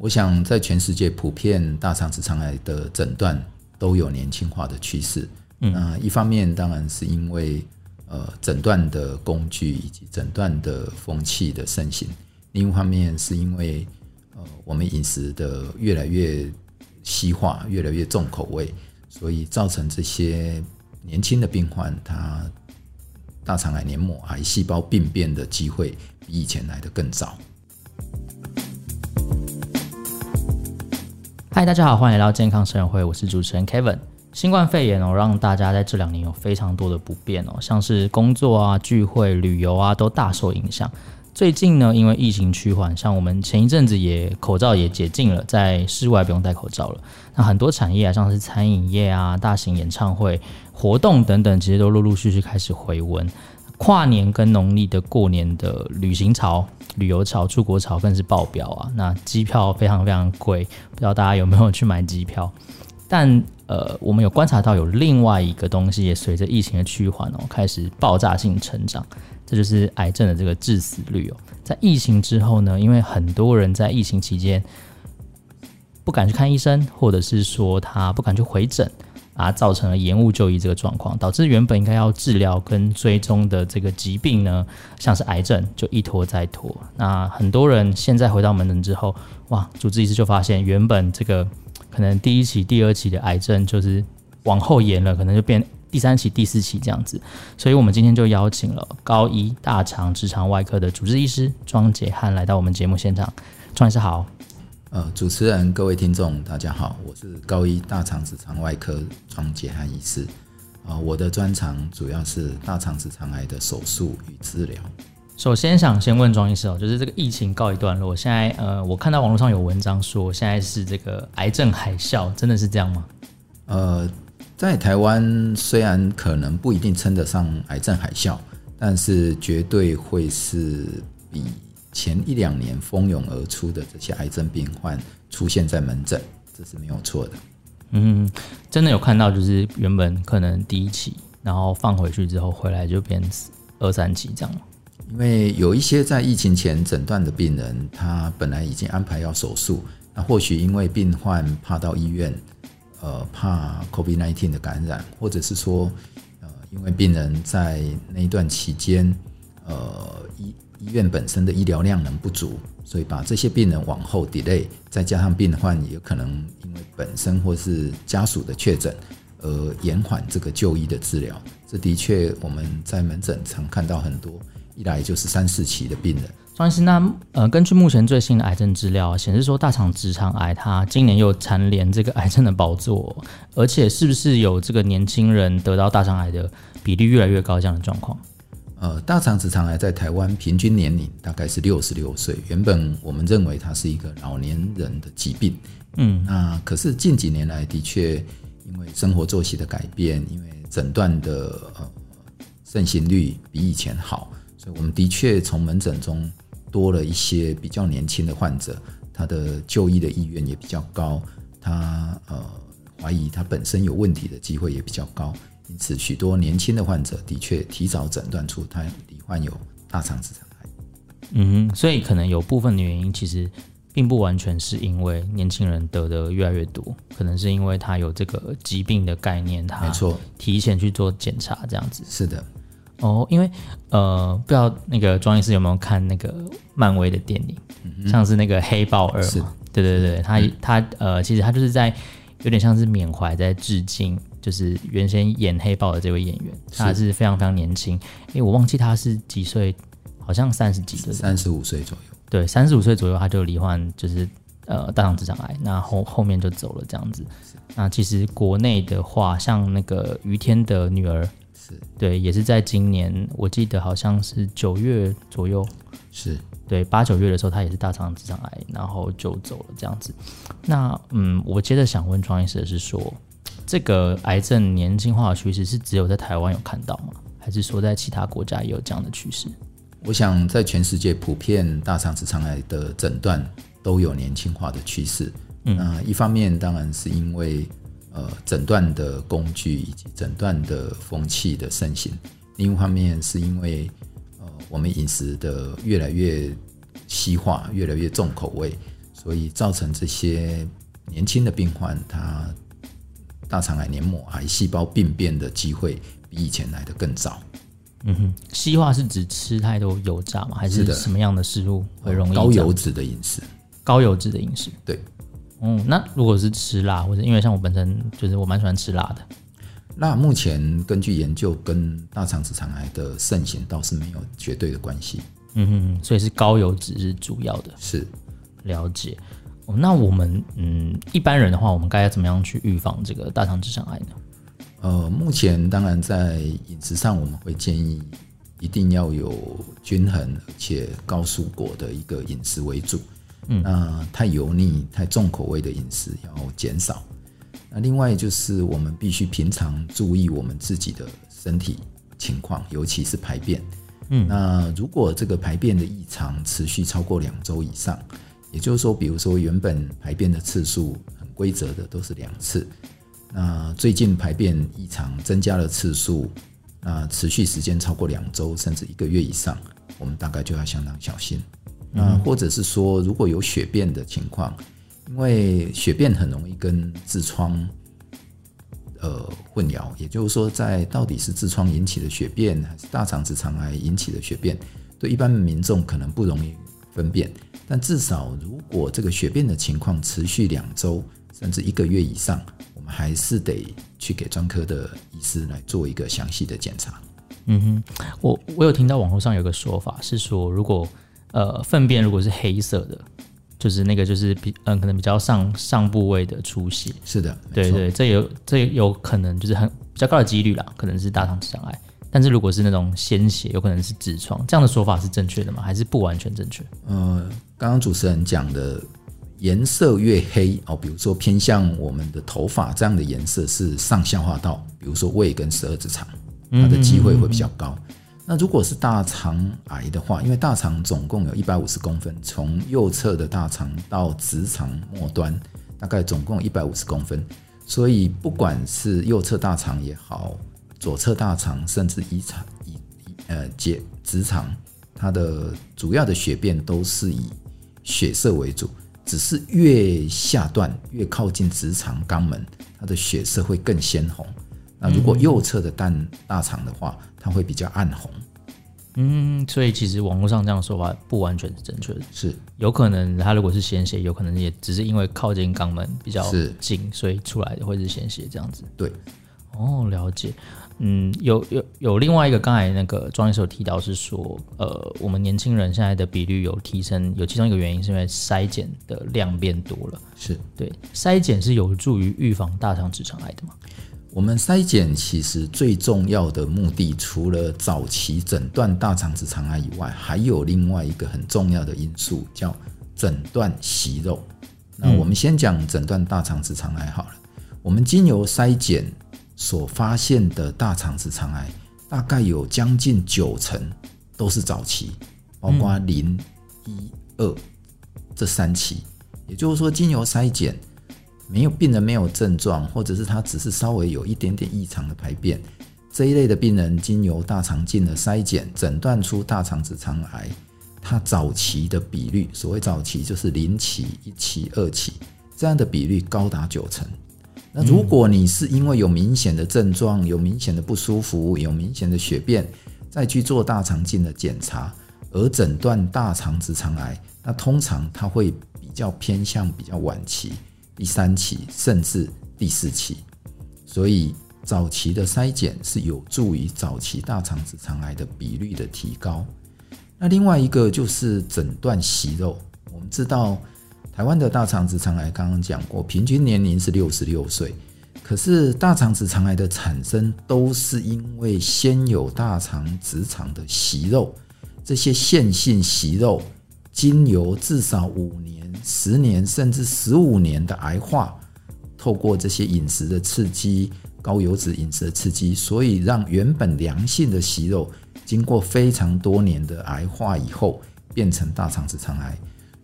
我想在全世界普遍大肠直肠癌的诊断都有年轻化的趋势。嗯，那一方面当然是因为呃诊断的工具以及诊断的风气的盛行，另一方面是因为呃我们饮食的越来越西化，越来越重口味，所以造成这些年轻的病患他大肠癌黏膜癌细胞病变的机会比以前来的更早。嗨，大家好，欢迎来到健康生活会，我是主持人 Kevin。新冠肺炎哦，让大家在这两年有非常多的不便哦，像是工作啊、聚会、旅游啊，都大受影响。最近呢，因为疫情趋缓，像我们前一阵子也口罩也解禁了，在室外不用戴口罩了。那很多产业啊，像是餐饮业啊、大型演唱会、活动等等，其实都陆陆续续开始回温。跨年跟农历的过年的旅行潮、旅游潮、出国潮更是爆表啊！那机票非常非常贵，不知道大家有没有去买机票？但呃，我们有观察到有另外一个东西也随着疫情的趋缓哦，开始爆炸性成长，这就是癌症的这个致死率哦。在疫情之后呢，因为很多人在疫情期间不敢去看医生，或者是说他不敢去回诊。啊，造成了延误就医这个状况，导致原本应该要治疗跟追踪的这个疾病呢，像是癌症就一拖再拖。那很多人现在回到门诊之后，哇，主治医师就发现原本这个可能第一期、第二期的癌症就是往后延了，可能就变第三期、第四期这样子。所以我们今天就邀请了高医大肠直肠外科的主治医师庄杰汉来到我们节目现场。庄医师好。呃，主持人、各位听众，大家好，我是高一大肠直肠外科庄杰汉医师。啊、呃，我的专长主要是大肠直肠癌的手术与治疗。首先想先问庄医师哦，就是这个疫情告一段落，现在呃，我看到网络上有文章说，现在是这个癌症海啸，真的是这样吗？呃，在台湾虽然可能不一定称得上癌症海啸，但是绝对会是比。前一两年蜂拥而出的这些癌症病患出现在门诊，这是没有错的。嗯，真的有看到，就是原本可能第一期，然后放回去之后回来就变二三期这样。因为有一些在疫情前诊断的病人，他本来已经安排要手术，那或许因为病患怕到医院，呃，怕 COVID-19 的感染，或者是说，呃，因为病人在那一段期间，呃，医医院本身的医疗量能不足，所以把这些病人往后 delay，再加上病患也可能因为本身或是家属的确诊而延缓这个就医的治疗。这的确我们在门诊常看到很多，一来就是三四期的病人。庄医师，那呃，根据目前最新的癌症资料显示说，大肠直肠癌它今年又蝉联这个癌症的宝座，而且是不是有这个年轻人得到大肠癌的比例越来越高这样的状况？呃，大肠直肠癌在台湾平均年龄大概是六十六岁。原本我们认为它是一个老年人的疾病，嗯，那可是近几年来的确因为生活作息的改变，因为诊断的呃盛行率比以前好，所以我们的确从门诊中多了一些比较年轻的患者，他的就医的意愿也比较高，他呃怀疑他本身有问题的机会也比较高。因此，许多年轻的患者的确提早诊断出他罹患有大肠直肠癌。嗯，所以可能有部分的原因，其实并不完全是因为年轻人得的越来越多，可能是因为他有这个疾病的概念，他没错，提前去做检查这样子。是的，哦，因为呃，不知道那个庄医师有没有看那个漫威的电影，嗯、像是那个黑豹二嘛？对对对，他、嗯、他呃，其实他就是在有点像是缅怀，在致敬。就是原先演黑豹的这位演员，他是非常非常年轻，因为我忘记他是几岁，好像三十几岁，三十五岁左右。对，三十五岁左右他就罹患就是呃大肠直肠癌，那后后面就走了这样子。那其实国内的话，像那个于天的女儿，是对，也是在今年，我记得好像是九月左右，是对八九月的时候，他也是大肠直肠癌，然后就走了这样子。那嗯，我接着想问庄医师的是说。这个癌症年轻化的趋势是只有在台湾有看到吗？还是说在其他国家也有这样的趋势？我想在全世界普遍大肠直肠癌的诊断都有年轻化的趋势。嗯，那一方面当然是因为呃诊断的工具以及诊断的风气的盛行，另一方面是因为呃我们饮食的越来越西化，越来越重口味。所以造成这些年轻的病患，他大肠癌黏膜癌细胞病变的机会比以前来的更早。嗯哼，西化是指吃太多油炸吗？还是什么样的食物会容易高油脂的饮食？高油脂的饮食，对。嗯，那如果是吃辣，或者因为像我本身就是我蛮喜欢吃辣的。那目前根据研究，跟大肠直肠癌的盛行倒是没有绝对的关系。嗯哼，所以是高油脂是主要的。是，了解。哦，那我们嗯一般人的话，我们该要怎么样去预防这个大肠直肠癌呢？呃，目前当然在饮食上，我们会建议一定要有均衡而且高蔬果的一个饮食为主。嗯，那太油腻、太重口味的饮食要减少。那另外就是我们必须平常注意我们自己的身体情况，尤其是排便。嗯，那如果这个排便的异常持续超过两周以上，也就是说，比如说原本排便的次数很规则的都是两次。那最近排便异常增加了次数，那持续时间超过两周甚至一个月以上，我们大概就要相当小心。那或者是说，如果有血便的情况，因为血便很容易跟痔疮呃混淆，也就是说，在到底是痔疮引起的血便还是大肠直肠癌引起的血便，对一般民众可能不容易分辨。但至少如果这个血便的情况持续两周甚至一个月以上，我们还是得去给专科的医师来做一个详细的检查。嗯哼，我我有听到网络上有个说法是说，如果呃粪便如果是黑色的，就是那个就是比嗯、呃、可能比较上上部位的出血。是的，对对，这有这有可能就是很比较高的几率啦，可能是大肠直肠癌。但是如果是那种鲜血，有可能是痔疮，这样的说法是正确的吗？还是不完全正确？呃，刚刚主持人讲的。颜色越黑哦，比如说偏向我们的头发这样的颜色是上消化道，比如说胃跟十二指肠，它的机会会比较高。那如果是大肠癌的话，因为大肠总共有一百五十公分，从右侧的大肠到直肠末端，大概总共一百五十公分，所以不管是右侧大肠也好，左侧大肠，甚至一肠一呃结直肠，它的主要的血便都是以血色为主。只是越下段越靠近直肠肛门，它的血色会更鲜红。那如果右侧的蛋大肠的话，它会比较暗红。嗯，所以其实网络上这样说法不完全是正确的，是有可能它如果是鲜血，有可能也只是因为靠近肛门比较近，所以出来的会是鲜血这样子。对，哦，了解。嗯，有有有另外一个，刚才那个庄医师有提到是说，呃，我们年轻人现在的比率有提升，有其中一个原因是因为筛检的量变多了。是对，筛检是有助于预防大肠直肠癌的吗？我们筛检其实最重要的目的，除了早期诊断大肠直肠癌以外，还有另外一个很重要的因素，叫诊断息肉。那我们先讲诊断大肠直肠癌好了，我们经由筛检。所发现的大肠直肠癌大概有将近九成都是早期，包括零、一、二这三期。也就是说，经由筛检，没有病人没有症状，或者是他只是稍微有一点点异常的排便，这一类的病人经由大肠镜的筛检，诊断出大肠直肠癌，他早期的比率，所谓早期就是零期、一期、二期，这样的比率高达九成。那如果你是因为有明显的症状、有明显的不舒服、有明显的血便，再去做大肠镜的检查，而诊断大肠直肠癌，那通常它会比较偏向比较晚期，第三期甚至第四期。所以早期的筛检是有助于早期大肠直肠癌的比率的提高。那另外一个就是诊断息肉，我们知道。台湾的大肠直肠癌刚刚讲过，平均年龄是六十六岁。可是大肠直肠癌的产生都是因为先有大肠直肠的息肉，这些线性息肉经由至少五年、十年甚至十五年的癌化，透过这些饮食的刺激、高油脂饮食的刺激，所以让原本良性的息肉经过非常多年的癌化以后，变成大肠直肠癌。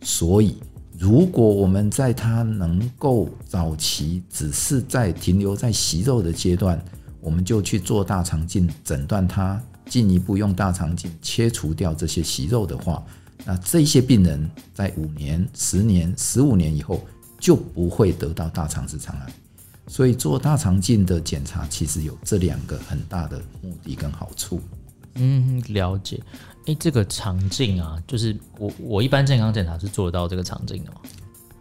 所以。如果我们在它能够早期只是在停留在息肉的阶段，我们就去做大肠镜诊断它，进一步用大肠镜切除掉这些息肉的话，那这些病人在五年、十年、十五年以后就不会得到大肠直肠癌。所以做大肠镜的检查，其实有这两个很大的目的跟好处。嗯，了解。哎，这个肠镜啊，就是我我一般健康检查是做得到这个肠镜的吗？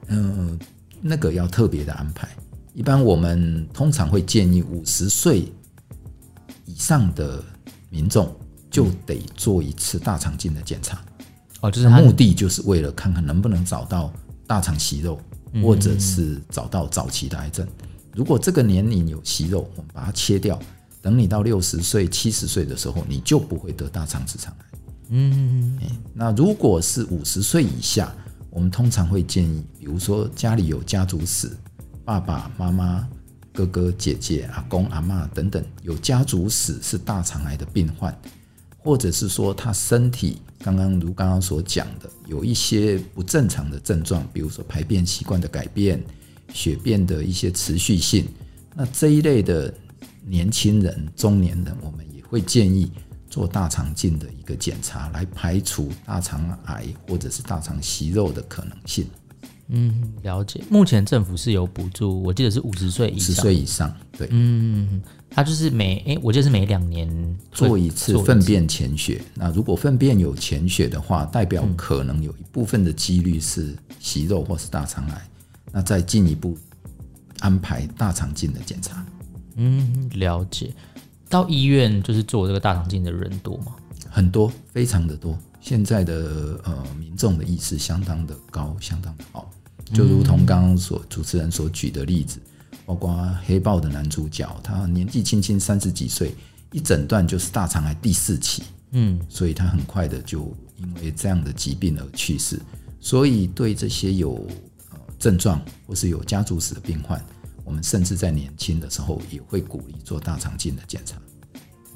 嗯、呃，那个要特别的安排。一般我们通常会建议五十岁以上的民众就得做一次大肠镜的检查。哦，就是目的就是为了看看能不能找到大肠息肉，或者是找到早期的癌症。如果这个年龄有息肉，我们把它切掉，等你到六十岁、七十岁的时候，你就不会得大肠直肠癌。嗯，嗯,嗯那如果是五十岁以下，我们通常会建议，比如说家里有家族史，爸爸妈妈、哥哥姐姐、阿公阿嬷等等有家族史是大肠癌的病患，或者是说他身体刚刚如刚刚所讲的有一些不正常的症状，比如说排便习惯的改变。血便的一些持续性，那这一类的年轻人、中年人，我们也会建议做大肠镜的一个检查，来排除大肠癌或者是大肠息肉的可能性。嗯，了解。目前政府是有补助，我记得是五十岁以上，十岁以上，对。嗯，他就是每诶，我记得是每两年做一次粪便潜血。那如果粪便有潜血的话，代表可能有一部分的几率是息肉或是大肠癌。那再进一步安排大肠镜的检查。嗯，了解。到医院就是做这个大肠镜的人多吗？很多，非常的多。现在的呃民众的意识相当的高，相当的好。就如同刚刚所主持人所举的例子，包括《黑豹》的男主角，他年纪轻轻三十几岁，一诊断就是大肠癌第四期。嗯，所以他很快的就因为这样的疾病而去世。所以对这些有呃症状或是有家族史的病患，我们甚至在年轻的时候也会鼓励做大肠镜的检查。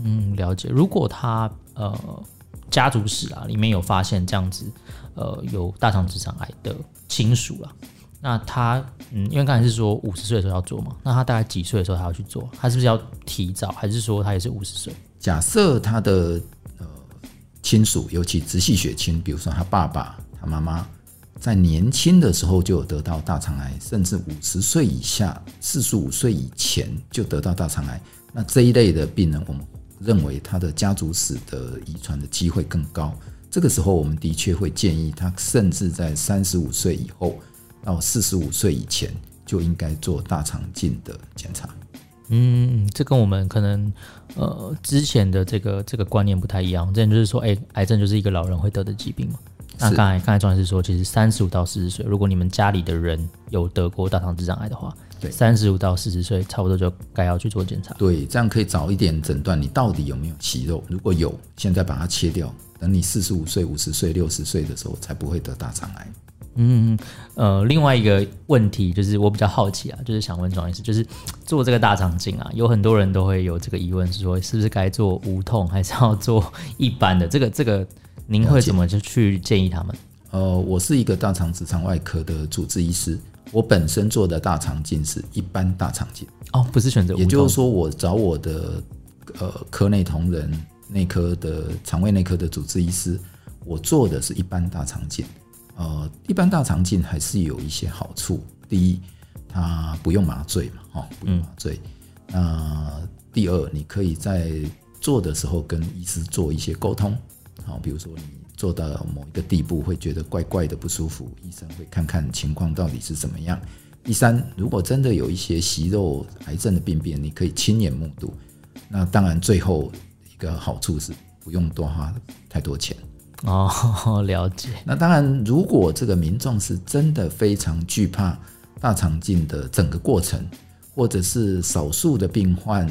嗯，了解。如果他呃家族史啊里面有发现这样子呃有大肠直肠癌的亲属啊，那他嗯，因为刚才是说五十岁的时候要做嘛，那他大概几岁的时候他要去做？他是不是要提早，还是说他也是五十岁？假设他的呃亲属，尤其直系血亲，比如说他爸爸、他妈妈。在年轻的时候就有得到大肠癌，甚至五十岁以下、四十五岁以前就得到大肠癌，那这一类的病人，我们认为他的家族史的遗传的机会更高。这个时候，我们的确会建议他，甚至在三十五岁以后到四十五岁以前就应该做大肠镜的检查。嗯，这跟我们可能呃之前的这个这个观念不太一样。之前就是说，哎，癌症就是一个老人会得的疾病嘛。那刚才刚才庄医师说，其实三十五到四十岁，如果你们家里的人有得过大肠直肠癌的话，对，三十五到四十岁差不多就该要去做检查。对，这样可以早一点诊断你到底有没有息肉。如果有，现在把它切掉，等你四十五岁、五十岁、六十岁的时候，才不会得大肠癌。嗯呃，另外一个问题就是我比较好奇啊，就是想问庄医师，就是 做这个大肠镜啊，有很多人都会有这个疑问，是说是不是该做无痛，还是要做一般的？这个这个。您会怎么就去建议他们？呃，我是一个大肠直肠外科的主治医师，我本身做的大肠镜是一般大肠镜哦，不是选择。也就是说，我找我的呃科内同仁、内科的肠胃内科的主治医师，我做的是一般大肠镜。呃，一般大肠镜还是有一些好处。第一，它不用麻醉嘛，哦，不用麻醉。那、嗯呃、第二，你可以在做的时候跟医师做一些沟通。好，比如说你做到某一个地步会觉得怪怪的不舒服，医生会看看情况到底是怎么样。第三，如果真的有一些息肉癌症的病变，你可以亲眼目睹。那当然，最后一个好处是不用多花太多钱。哦，了解。那当然，如果这个民众是真的非常惧怕大肠镜的整个过程，或者是少数的病患。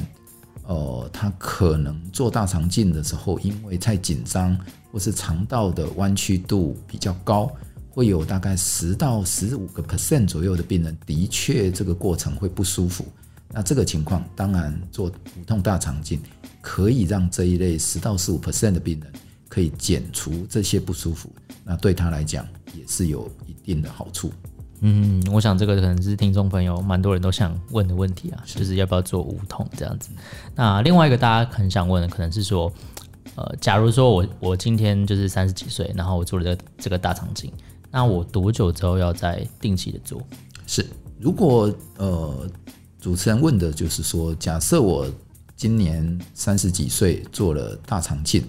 呃，他可能做大肠镜的时候，因为太紧张，或是肠道的弯曲度比较高，会有大概十到十五个 percent 左右的病人，的确这个过程会不舒服。那这个情况，当然做无痛大肠镜可以让这一类十到十五 percent 的病人可以减除这些不舒服，那对他来讲也是有一定的好处。嗯，我想这个可能是听众朋友蛮多人都想问的问题啊，就是要不要做无痛这样子。那另外一个大家很想问的，可能是说，呃，假如说我我今天就是三十几岁，然后我做了这个这个大肠镜，那我多久之后要再定期的做？是，如果呃主持人问的就是说，假设我今年三十几岁做了大肠镜，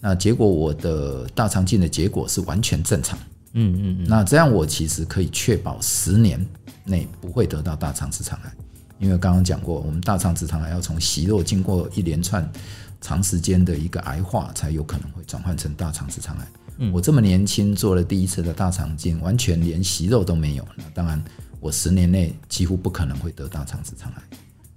那结果我的大肠镜的结果是完全正常，嗯嗯嗯，那这样我其实可以确保十年内不会得到大肠直肠癌，因为刚刚讲过，我们大肠直肠癌要从息肉经过一连串。长时间的一个癌化才有可能会转换成大肠直肠癌。嗯，我这么年轻做了第一次的大肠镜，完全连息肉都没有。那当然，我十年内几乎不可能会得大肠直肠癌，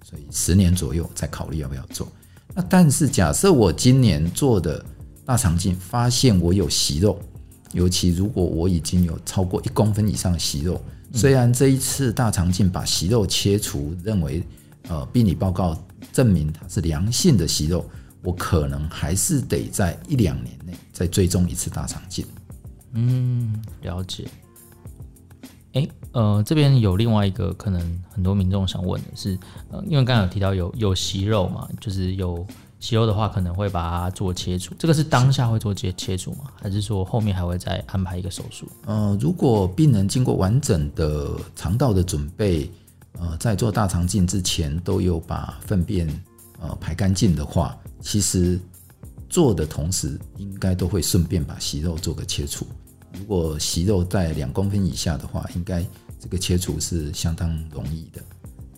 所以十年左右再考虑要不要做。那但是假设我今年做的大肠镜发现我有息肉，尤其如果我已经有超过一公分以上的息肉，虽然这一次大肠镜把息肉切除，认为呃病理报告证明它是良性的息肉。我可能还是得在一两年内再追踪一次大肠镜。嗯，了解。哎，呃，这边有另外一个可能很多民众想问的是，呃，因为刚刚有提到有有息肉嘛，就是有息肉的话，可能会把它做切除。这个是当下会做切切除吗？还是说后面还会再安排一个手术？呃，如果病人经过完整的肠道的准备，呃，在做大肠镜之前都有把粪便呃排干净的话。其实做的同时，应该都会顺便把息肉做个切除。如果息肉在两公分以下的话，应该这个切除是相当容易的。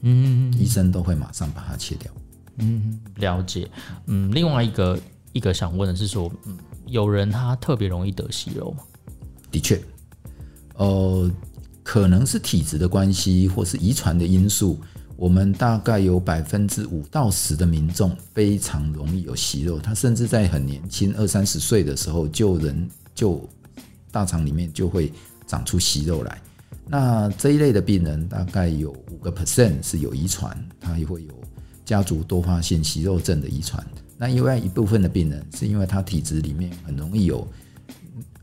嗯，医生都会马上把它切掉。嗯，了解。嗯，另外一个一个想问的是说，嗯，有人他特别容易得息肉吗？的确，呃，可能是体质的关系，或是遗传的因素。我们大概有百分之五到十的民众非常容易有息肉，他甚至在很年轻二三十岁的时候就人就大肠里面就会长出息肉来。那这一类的病人大概有五个 percent 是有遗传，他也会有家族多发性息肉症的遗传。那另外一部分的病人是因为他体质里面很容易有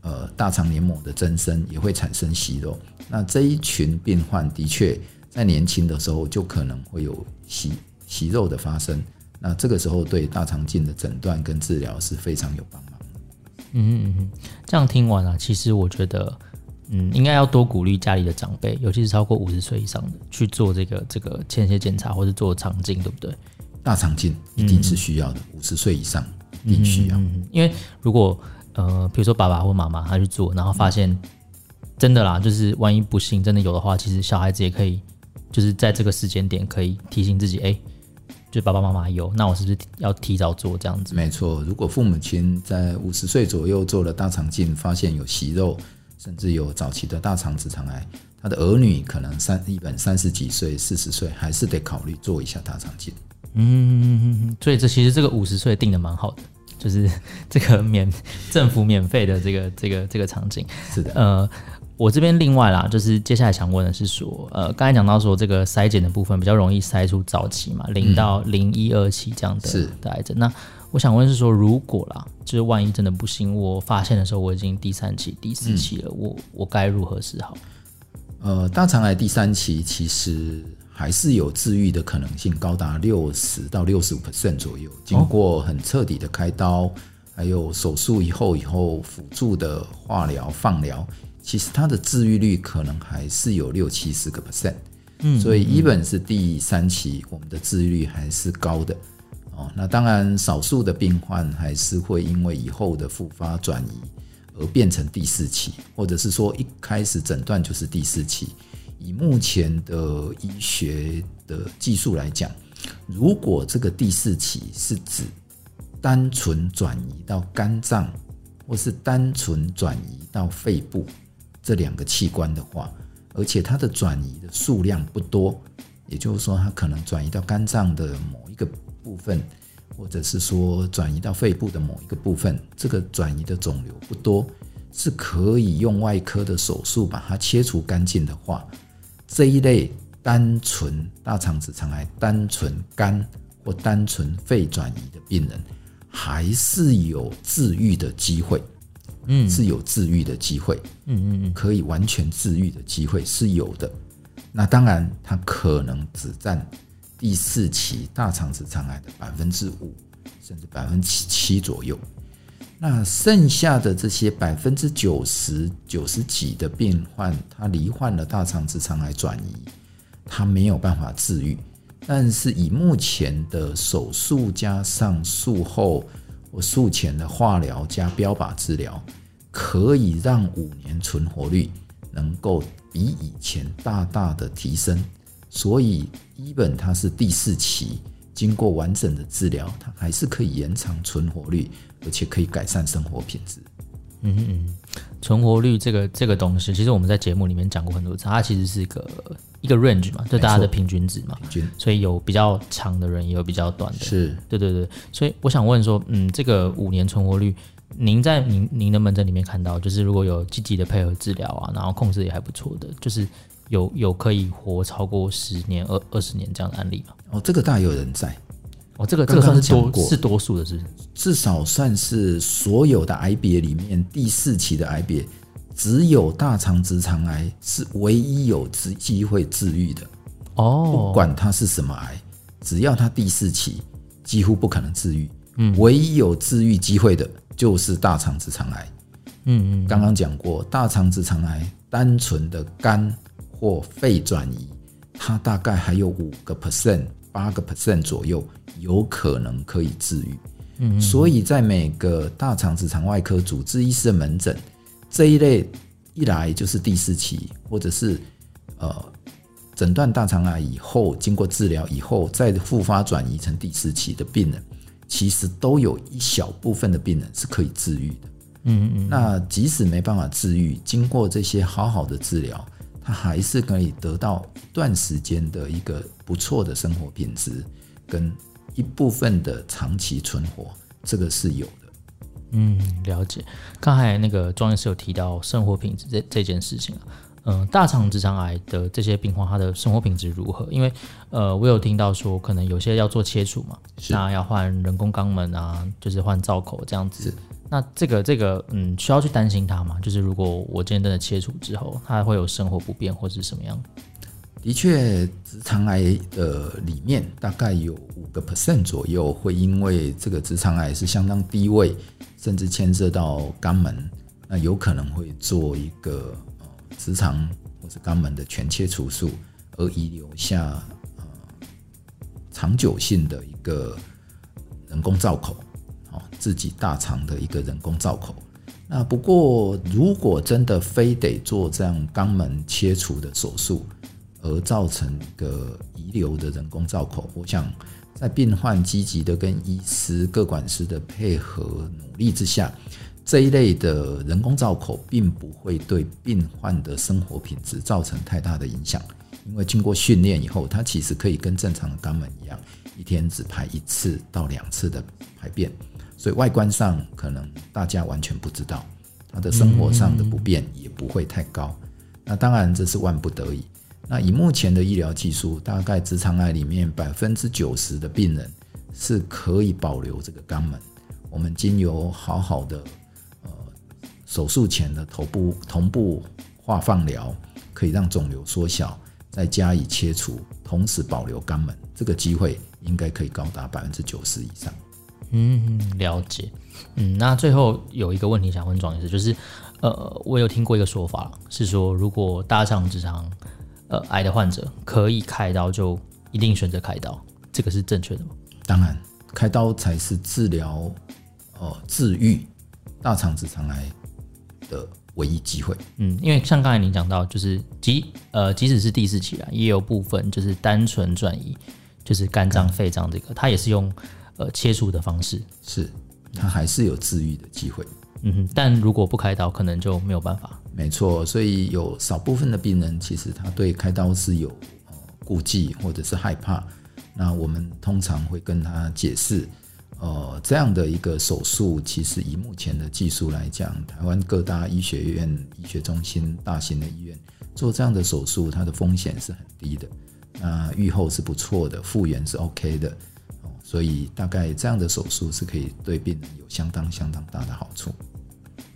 呃大肠黏膜的增生，也会产生息肉。那这一群病患的确。在年轻的时候就可能会有息息肉的发生，那这个时候对大肠镜的诊断跟治疗是非常有帮忙的。嗯嗯嗯，这样听完了，其实我觉得，嗯，应该要多鼓励家里的长辈，尤其是超过五十岁以上的去做这个这个间歇检查或者做肠镜，对不对？大肠镜一定是需要的，五十岁以上一定需要。嗯，因为如果呃，比如说爸爸或妈妈他去做，然后发现真的啦，就是万一不幸真的有的话，其实小孩子也可以。就是在这个时间点，可以提醒自己，哎、欸，就爸爸妈妈有，那我是不是要提早做这样子？没错，如果父母亲在五十岁左右做了大肠镜，发现有息肉，甚至有早期的大肠直肠癌，他的儿女可能三一本三十几岁、四十岁，还是得考虑做一下大肠镜。嗯，所以这其实这个五十岁定的蛮好的，就是这个免 政府免费的这个这个这个场景。是的，呃。我这边另外啦，就是接下来想问的是说，呃，刚才讲到说这个筛检的部分比较容易筛出早期嘛，零到零一二期这样的是的癌症。那我想问是说，如果啦，就是万一真的不行，我发现的时候我已经第三期、第四期了，嗯、我我该如何是好？呃，大肠癌第三期其实还是有治愈的可能性，高达六十到六十五 percent 左右，经过很彻底的开刀，哦、还有手术以后以后辅助的化疗、放疗。其实它的治愈率可能还是有六七十个 percent，嗯，所以一本是第三期，我们的治愈率还是高的哦。那当然，少数的病患还是会因为以后的复发转移而变成第四期，或者是说一开始诊断就是第四期。以目前的医学的技术来讲，如果这个第四期是指单纯转移到肝脏，或是单纯转移到肺部。这两个器官的话，而且它的转移的数量不多，也就是说，它可能转移到肝脏的某一个部分，或者是说转移到肺部的某一个部分，这个转移的肿瘤不多，是可以用外科的手术把它切除干净的话，这一类单纯大肠直肠癌、单纯肝或单纯肺转移的病人，还是有治愈的机会。嗯，是有治愈的机会，嗯嗯嗯，可以完全治愈的机会是有的。那当然，它可能只占第四期大肠直肠癌的百分之五，甚至百分之七左右。那剩下的这些百分之九十九十几的病患，他罹患了大肠直肠癌转移，他没有办法治愈。但是以目前的手术加上术后或术前的化疗加标靶治疗，可以让五年存活率能够比以前大大的提升。所以，even 它是第四期，经过完整的治疗，它还是可以延长存活率，而且可以改善生活品质。嗯嗯，存活率这个这个东西，其实我们在节目里面讲过很多次，它其实是一个一个 range 嘛，就大家的平均值嘛。平均。所以有比较长的人，也有比较短的。是。对对对。所以我想问说，嗯，这个五年存活率，您在您您的门诊里面看到，就是如果有积极的配合治疗啊，然后控制也还不错的，就是。有有可以活超过十年、二二十年这样的案例吗？哦，这个大有人在。哦，这个这个算是多是多数的是，是至少算是所有的癌别里面第四期的癌别，只有大肠直肠癌是唯一有机机会治愈的。哦，不管它是什么癌，只要它第四期，几乎不可能治愈。嗯，唯一有治愈机会的就是大肠直肠癌。嗯嗯，刚刚讲过，大肠直肠癌单纯的肝。或肺转移，它大概还有五个 percent、八个 percent 左右有可能可以治愈。嗯，所以在每个大肠直肠外科主治医师的门诊，这一类一来就是第四期，或者是呃诊断大肠癌以后，经过治疗以后再复发转移成第四期的病人，其实都有一小部分的病人是可以治愈的。嗯嗯，那即使没办法治愈，经过这些好好的治疗。他还是可以得到一段时间的一个不错的生活品质，跟一部分的长期存活，这个是有的。嗯，了解。刚才那个庄医师有提到生活品质这这件事情啊，嗯、呃，大肠直肠癌的这些病患，他的生活品质如何？因为呃，我有听到说，可能有些要做切除嘛，那要换人工肛门啊，就是换造口这样子。那这个这个嗯，需要去担心它吗？就是如果我今天真的切除之后，它会有生活不便或者是什么样？的确，直肠癌的里面大概有五个 percent 左右会因为这个直肠癌是相当低位，甚至牵涉到肛门，那有可能会做一个呃直肠或者肛门的全切除术，而遗留下呃长久性的一个人工造口。自己大肠的一个人工造口，那不过如果真的非得做这样肛门切除的手术，而造成一个遗留的人工造口，我想在病患积极的跟医师、各管师的配合努力之下，这一类的人工造口并不会对病患的生活品质造成太大的影响，因为经过训练以后，它其实可以跟正常的肛门一样，一天只排一次到两次的排便。所以外观上可能大家完全不知道，他的生活上的不便也不会太高。那当然这是万不得已。那以目前的医疗技术，大概直肠癌里面百分之九十的病人是可以保留这个肛门。我们经由好好的手术前的头部同步化放疗，可以让肿瘤缩小，再加以切除，同时保留肛门，这个机会应该可以高达百分之九十以上。嗯，了解。嗯，那最后有一个问题想问庄医师，就是，呃，我有听过一个说法，是说如果大肠直肠呃癌的患者可以开刀，就一定选择开刀，这个是正确的吗？当然，开刀才是治疗呃治愈大肠直肠癌的唯一机会。嗯，因为像刚才您讲到，就是即呃即使是第四期啊，也有部分就是单纯转移，就是肝脏、肺脏这个，它也是用。呃，切除的方式是，它还是有治愈的机会。嗯哼，但如果不开刀，可能就没有办法。没错，所以有少部分的病人，其实他对开刀是有呃顾忌或者是害怕。那我们通常会跟他解释，呃，这样的一个手术，其实以目前的技术来讲，台湾各大医学院、医学中心、大型的医院做这样的手术，它的风险是很低的。那预后是不错的，复原是 OK 的。所以大概这样的手术是可以对病人有相当相当大的好处。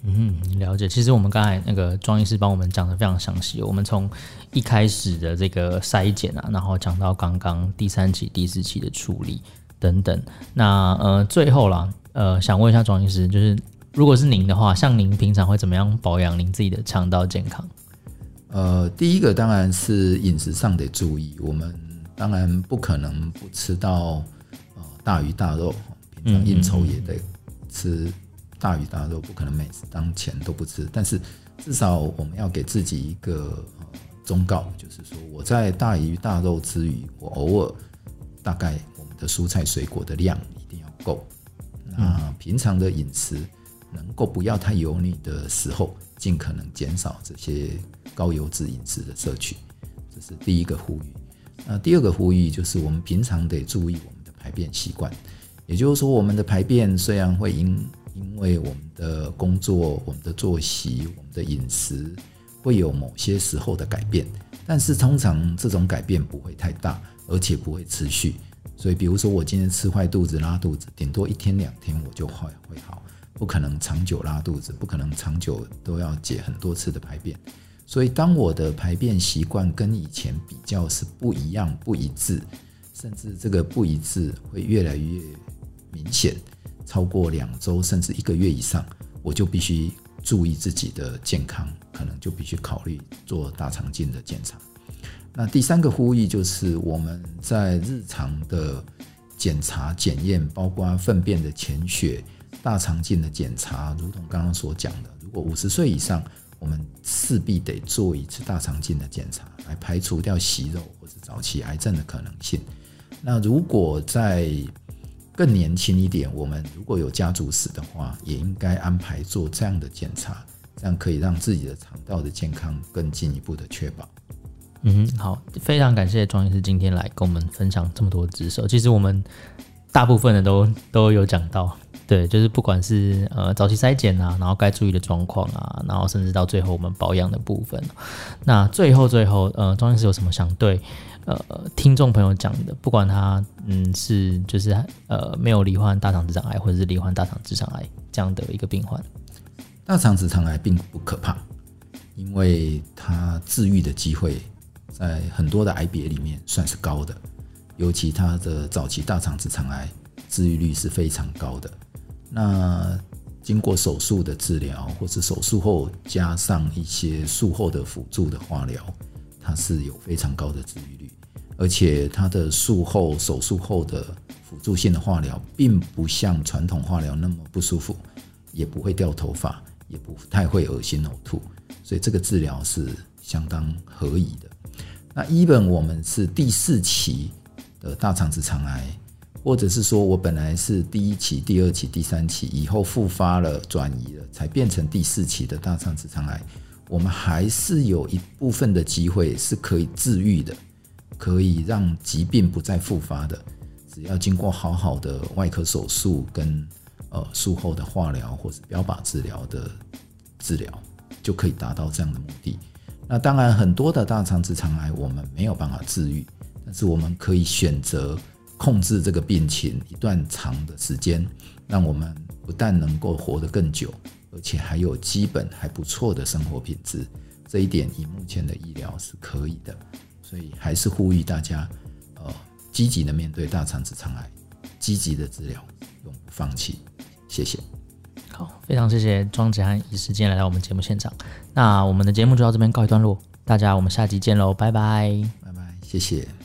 嗯，了解。其实我们刚才那个庄医师帮我们讲的非常详细。我们从一开始的这个筛检啊，然后讲到刚刚第三期、第四期的处理等等。那呃，最后啦，呃，想问一下庄医师，就是如果是您的话，像您平常会怎么样保养您自己的肠道健康？呃，第一个当然是饮食上得注意，我们当然不可能不吃到呃大鱼大肉，平常应酬也得吃大鱼大肉，不可能每次当前都不吃，但是至少我们要给自己一个呃忠告，就是说我在大鱼大肉之余，我偶尔大概的蔬菜水果的量一定要够。那平常的饮食能够不要太油腻的时候，尽可能减少这些高油脂饮食的摄取，这是第一个呼吁。那第二个呼吁就是我们平常得注意我们的排便习惯，也就是说，我们的排便虽然会因因为我们的工作、我们的作息、我们的饮食会有某些时候的改变，但是通常这种改变不会太大，而且不会持续。所以，比如说我今天吃坏肚子、拉肚子，顶多一天两天我就会会好，不可能长久拉肚子，不可能长久都要解很多次的排便。所以，当我的排便习惯跟以前比较是不一样、不一致，甚至这个不一致会越来越明显，超过两周甚至一个月以上，我就必须注意自己的健康，可能就必须考虑做大肠镜的检查。那第三个呼吁就是我们在日常的检查检验，包括粪便的潜血、大肠镜的检查，如同刚刚所讲的，如果五十岁以上，我们势必得做一次大肠镜的检查，来排除掉息肉或者早期癌症的可能性。那如果在更年轻一点，我们如果有家族史的话，也应该安排做这样的检查，这样可以让自己的肠道的健康更进一步的确保。嗯，好，非常感谢庄医师今天来跟我们分享这么多知识。其实我们大部分的都都有讲到，对，就是不管是呃早期筛检啊，然后该注意的状况啊，然后甚至到最后我们保养的部分。那最后最后，呃，庄医师有什么想对呃听众朋友讲的？不管他嗯是就是呃没有罹患大肠直肠癌，或者是罹患大肠直肠癌这样的一个病患，大肠直肠癌并不可怕，因为它治愈的机会。在很多的癌别里面算是高的，尤其他的早期大肠直肠癌治愈率是非常高的。那经过手术的治疗，或是手术后加上一些术后的辅助的化疗，它是有非常高的治愈率。而且它的术后手术后的辅助性的化疗，并不像传统化疗那么不舒服，也不会掉头发，也不太会恶心呕吐，所以这个治疗是相当合宜的。那 even 我们是第四期的大肠直肠癌，或者是说我本来是第一期、第二期、第三期，以后复发了、转移了，才变成第四期的大肠直肠癌，我们还是有一部分的机会是可以治愈的，可以让疾病不再复发的，只要经过好好的外科手术跟呃术后的化疗或者标靶治疗的治疗，就可以达到这样的目的。那当然，很多的大肠直肠癌我们没有办法治愈，但是我们可以选择控制这个病情一段长的时间，让我们不但能够活得更久，而且还有基本还不错的生活品质。这一点以目前的医疗是可以的，所以还是呼吁大家，呃，积极的面对大肠直肠癌，积极的治疗，永不放弃。谢谢。好，非常谢谢庄子涵，以时间来到我们节目现场。那我们的节目就到这边告一段落，大家我们下集见喽，拜拜，拜拜，谢谢。